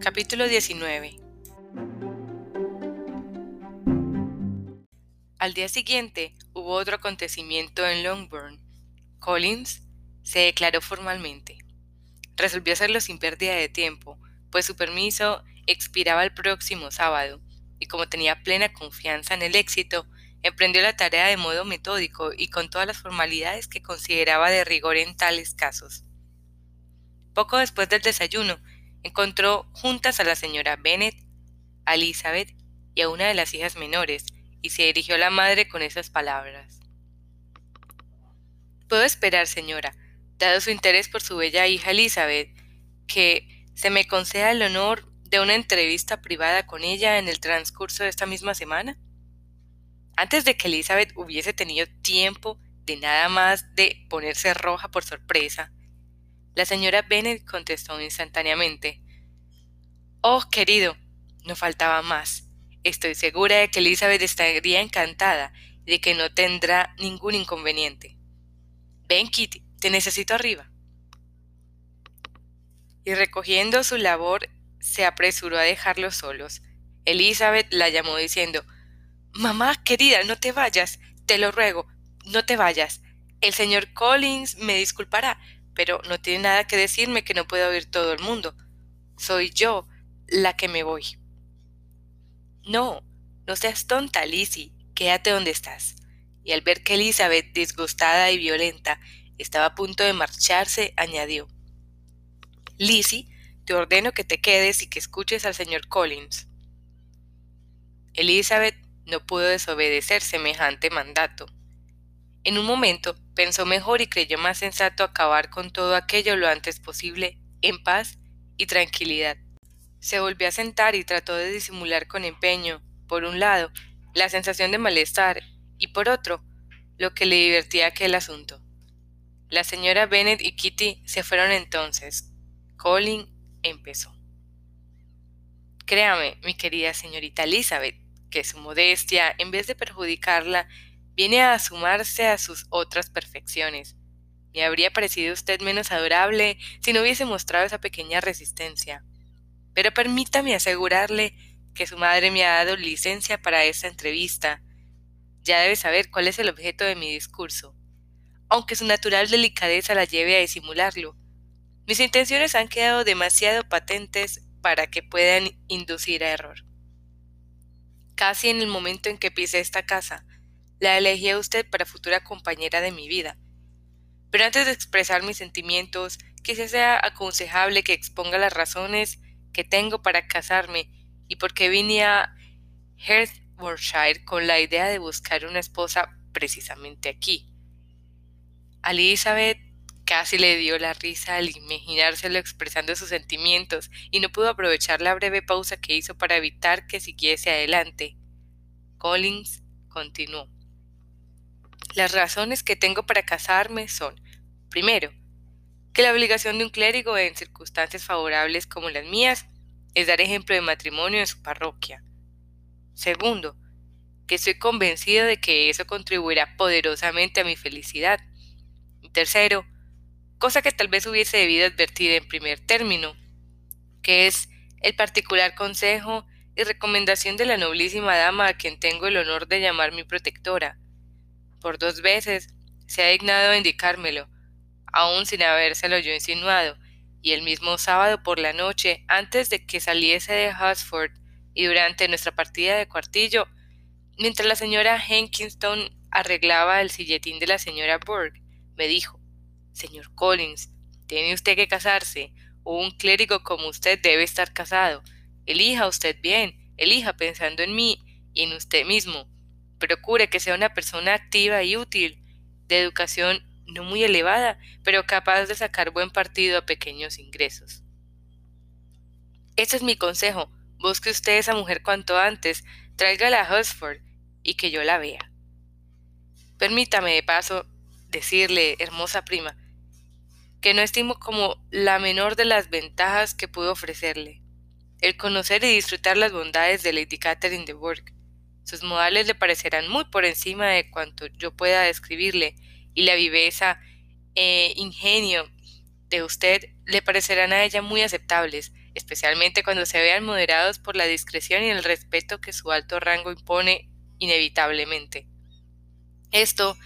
Capítulo 19 Al día siguiente hubo otro acontecimiento en Longbourn. Collins se declaró formalmente. Resolvió hacerlo sin pérdida de tiempo, pues su permiso expiraba el próximo sábado, y como tenía plena confianza en el éxito, emprendió la tarea de modo metódico y con todas las formalidades que consideraba de rigor en tales casos. Poco después del desayuno, encontró juntas a la señora Bennet, a Elizabeth y a una de las hijas menores, y se dirigió a la madre con esas palabras. Puedo esperar, señora, dado su interés por su bella hija Elizabeth, que se me conceda el honor de una entrevista privada con ella en el transcurso de esta misma semana? Antes de que Elizabeth hubiese tenido tiempo de nada más de ponerse roja por sorpresa, la señora Bennet contestó instantáneamente. Oh, querido, no faltaba más. Estoy segura de que Elizabeth estaría encantada y de que no tendrá ningún inconveniente. Ven, Kitty, te necesito arriba. Y recogiendo su labor, se apresuró a dejarlos solos. Elizabeth la llamó diciendo Mamá, querida, no te vayas, te lo ruego, no te vayas. El señor Collins me disculpará, pero no tiene nada que decirme que no pueda oír todo el mundo. Soy yo la que me voy. No, no seas tonta, Lizzie, quédate donde estás. Y al ver que Elizabeth, disgustada y violenta, estaba a punto de marcharse, añadió Lizzie, te ordeno que te quedes y que escuches al señor Collins. Elizabeth no pudo desobedecer semejante mandato. En un momento pensó mejor y creyó más sensato acabar con todo aquello lo antes posible, en paz y tranquilidad. Se volvió a sentar y trató de disimular con empeño, por un lado, la sensación de malestar y por otro, lo que le divertía aquel asunto. La señora Bennet y Kitty se fueron entonces. Colin empezó. Créame, mi querida señorita Elizabeth, que su modestia, en vez de perjudicarla, viene a sumarse a sus otras perfecciones. Me habría parecido usted menos adorable si no hubiese mostrado esa pequeña resistencia. Pero permítame asegurarle que su madre me ha dado licencia para esta entrevista. Ya debe saber cuál es el objeto de mi discurso, aunque su natural delicadeza la lleve a disimularlo. Mis intenciones han quedado demasiado patentes para que puedan inducir a error. Casi en el momento en que pisé esta casa, la elegí a usted para futura compañera de mi vida. Pero antes de expresar mis sentimientos, quizá sea aconsejable que exponga las razones que tengo para casarme y por qué vine a Hertfordshire con la idea de buscar una esposa precisamente aquí. A Elizabeth casi le dio la risa al imaginárselo expresando sus sentimientos y no pudo aprovechar la breve pausa que hizo para evitar que siguiese adelante. Collins continuó. Las razones que tengo para casarme son, primero, que la obligación de un clérigo en circunstancias favorables como las mías es dar ejemplo de matrimonio en su parroquia. Segundo, que estoy convencido de que eso contribuirá poderosamente a mi felicidad. Tercero, cosa que tal vez hubiese debido advertir en primer término, que es el particular consejo y recomendación de la noblísima dama a quien tengo el honor de llamar mi protectora. Por dos veces se ha dignado indicármelo, aun sin habérselo yo insinuado, y el mismo sábado por la noche, antes de que saliese de Husford y durante nuestra partida de cuartillo, mientras la señora Hankinston arreglaba el silletín de la señora Burke, me dijo Señor Collins, tiene usted que casarse, o un clérigo como usted debe estar casado. Elija usted bien, elija pensando en mí y en usted mismo. Procure que sea una persona activa y útil, de educación no muy elevada, pero capaz de sacar buen partido a pequeños ingresos. Este es mi consejo. Busque usted esa mujer cuanto antes, tráigala a Husford y que yo la vea. Permítame de paso decirle, hermosa prima, que no estimo como la menor de las ventajas que pudo ofrecerle. El conocer y disfrutar las bondades de Lady Catherine de Bourgh. Sus modales le parecerán muy por encima de cuanto yo pueda describirle, y la viveza e ingenio de usted le parecerán a ella muy aceptables, especialmente cuando se vean moderados por la discreción y el respeto que su alto rango impone inevitablemente. Esto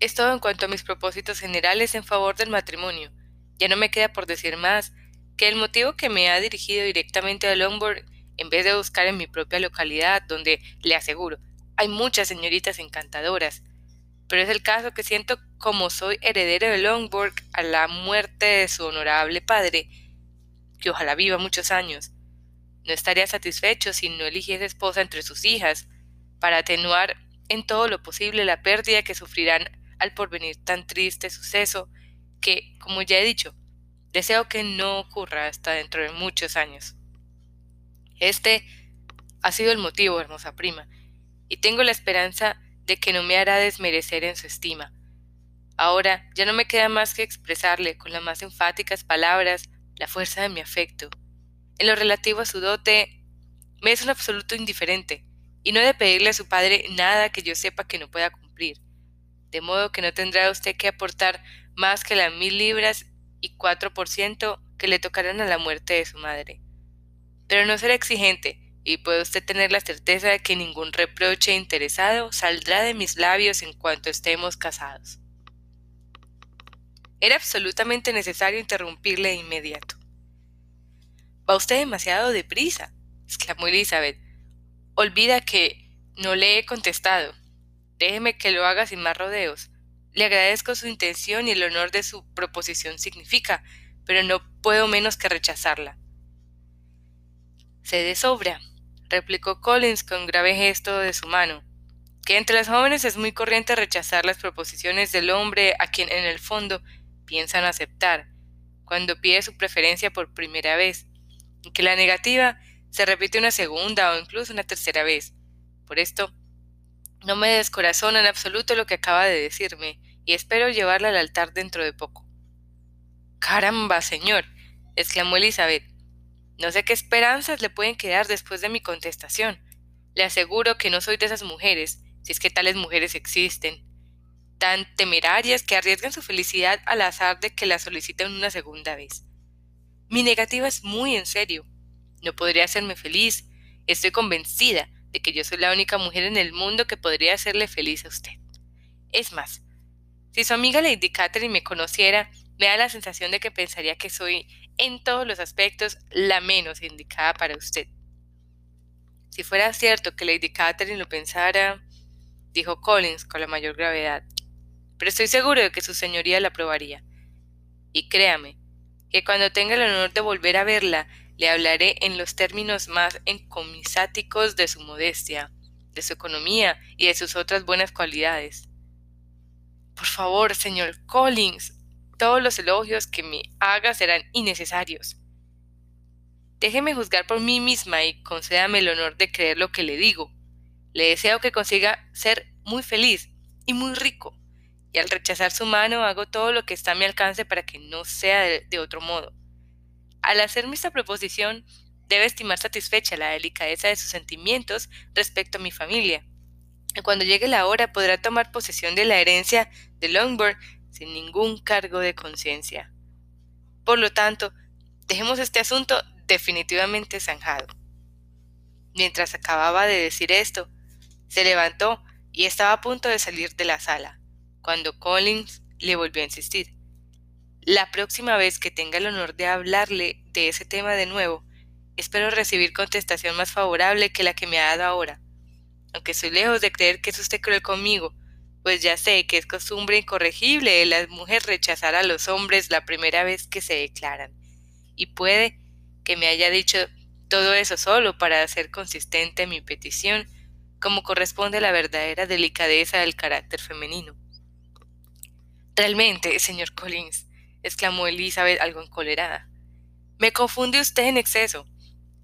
es todo en cuanto a mis propósitos generales en favor del matrimonio. Ya no me queda por decir más que el motivo que me ha dirigido directamente a Longbourn en vez de buscar en mi propia localidad, donde, le aseguro, hay muchas señoritas encantadoras, pero es el caso que siento como soy heredero de Longbourn a la muerte de su honorable padre, que ojalá viva muchos años. No estaría satisfecho si no eligiese esposa entre sus hijas, para atenuar en todo lo posible la pérdida que sufrirán al porvenir tan triste suceso que, como ya he dicho, deseo que no ocurra hasta dentro de muchos años. Este ha sido el motivo, hermosa prima, y tengo la esperanza de que no me hará desmerecer en su estima. Ahora ya no me queda más que expresarle con las más enfáticas palabras la fuerza de mi afecto. En lo relativo a su dote, me es un absoluto indiferente, y no he de pedirle a su padre nada que yo sepa que no pueda cumplir, de modo que no tendrá usted que aportar más que las mil libras y cuatro por ciento que le tocarán a la muerte de su madre. Pero no será exigente, y puede usted tener la certeza de que ningún reproche interesado saldrá de mis labios en cuanto estemos casados. Era absolutamente necesario interrumpirle de inmediato. Va usted demasiado deprisa, exclamó Elizabeth. Olvida que no le he contestado. Déjeme que lo haga sin más rodeos. Le agradezco su intención y el honor de su proposición significa, pero no puedo menos que rechazarla. Se de sobra, replicó Collins con grave gesto de su mano, que entre las jóvenes es muy corriente rechazar las proposiciones del hombre a quien en el fondo piensan aceptar, cuando pide su preferencia por primera vez, y que la negativa se repite una segunda o incluso una tercera vez. Por esto, no me descorazona en absoluto lo que acaba de decirme, y espero llevarla al altar dentro de poco. Caramba, señor, exclamó Elizabeth. No sé qué esperanzas le pueden quedar después de mi contestación. Le aseguro que no soy de esas mujeres, si es que tales mujeres existen, tan temerarias que arriesgan su felicidad al azar de que la soliciten una segunda vez. Mi negativa es muy en serio, no podría hacerme feliz. Estoy convencida de que yo soy la única mujer en el mundo que podría hacerle feliz a usted. Es más, si su amiga Lady Catherine me conociera, me da la sensación de que pensaría que soy, en todos los aspectos, la menos indicada para usted. Si fuera cierto que Lady Catherine lo pensara, dijo Collins con la mayor gravedad, pero estoy seguro de que su señoría la aprobaría. Y créame, que cuando tenga el honor de volver a verla, le hablaré en los términos más encomisáticos de su modestia, de su economía y de sus otras buenas cualidades. Por favor, señor Collins, todos los elogios que me haga serán innecesarios. Déjeme juzgar por mí misma y concédame el honor de creer lo que le digo. Le deseo que consiga ser muy feliz y muy rico, y al rechazar su mano hago todo lo que está a mi alcance para que no sea de otro modo. Al hacerme esta proposición, debe estimar satisfecha la delicadeza de sus sentimientos respecto a mi familia. Cuando llegue la hora podrá tomar posesión de la herencia de Longbourn sin ningún cargo de conciencia. Por lo tanto, dejemos este asunto definitivamente zanjado. Mientras acababa de decir esto, se levantó y estaba a punto de salir de la sala, cuando Collins le volvió a insistir. La próxima vez que tenga el honor de hablarle de ese tema de nuevo, espero recibir contestación más favorable que la que me ha dado ahora. Aunque estoy lejos de creer que es usted cruel conmigo, pues ya sé que es costumbre incorregible de las mujeres rechazar a los hombres la primera vez que se declaran. Y puede que me haya dicho todo eso solo para hacer consistente mi petición, como corresponde a la verdadera delicadeza del carácter femenino. Realmente, señor Collins, exclamó Elizabeth algo encolerada. Me confunde usted en exceso.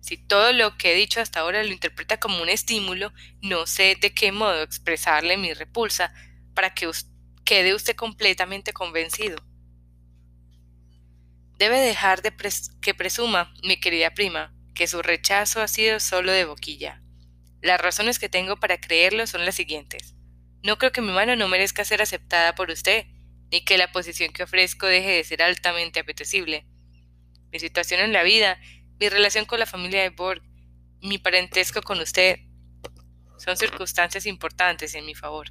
Si todo lo que he dicho hasta ahora lo interpreta como un estímulo, no sé de qué modo expresarle mi repulsa para que quede usted completamente convencido. Debe dejar de que presuma, mi querida prima, que su rechazo ha sido solo de boquilla. Las razones que tengo para creerlo son las siguientes. No creo que mi mano no merezca ser aceptada por usted, ni que la posición que ofrezco deje de ser altamente apetecible. Mi situación en la vida Mi relación con la familia de Borg mi parentesco con usted son circunstancias importantes en mi favor.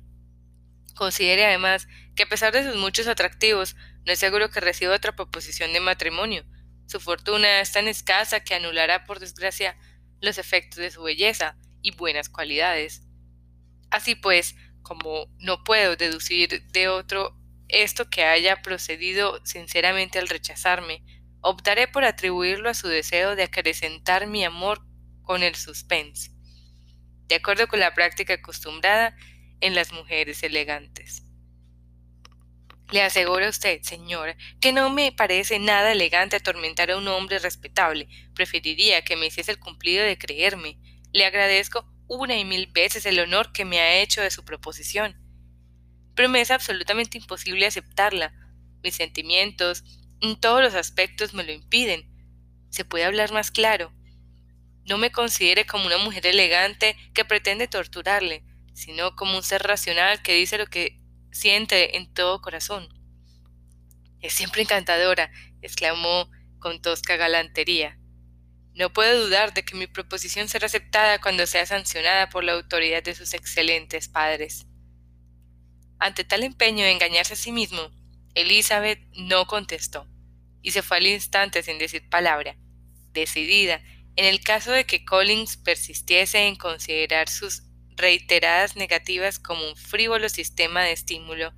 Considere además que a pesar de sus muchos atractivos, no es seguro que reciba otra proposición de matrimonio. Su fortuna es tan escasa que anulará, por desgracia, los efectos de su belleza y buenas cualidades. Así pues, como no puedo deducir de otro esto que haya procedido sinceramente al rechazarme, optaré por atribuirlo a su deseo de acrecentar mi amor con el suspense, de acuerdo con la práctica acostumbrada en las mujeres elegantes. Le aseguro a usted, señora, que no me parece nada elegante atormentar a un hombre respetable. Preferiría que me hiciese el cumplido de creerme. Le agradezco una y mil veces el honor que me ha hecho de su proposición. Pero me es absolutamente imposible aceptarla. Mis sentimientos, en todos los aspectos, me lo impiden. ¿Se puede hablar más claro? No me considere como una mujer elegante que pretende torturarle, sino como un ser racional que dice lo que siente en todo corazón. Es siempre encantadora, exclamó con tosca galantería. No puedo dudar de que mi proposición será aceptada cuando sea sancionada por la autoridad de sus excelentes padres. Ante tal empeño de engañarse a sí mismo, Elizabeth no contestó, y se fue al instante sin decir palabra, decidida, en el caso de que Collins persistiese en considerar sus reiteradas negativas como un frívolo sistema de estímulo,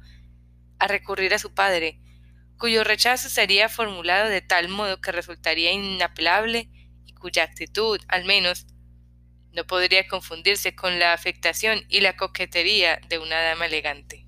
a recurrir a su padre, cuyo rechazo sería formulado de tal modo que resultaría inapelable y cuya actitud, al menos, no podría confundirse con la afectación y la coquetería de una dama elegante.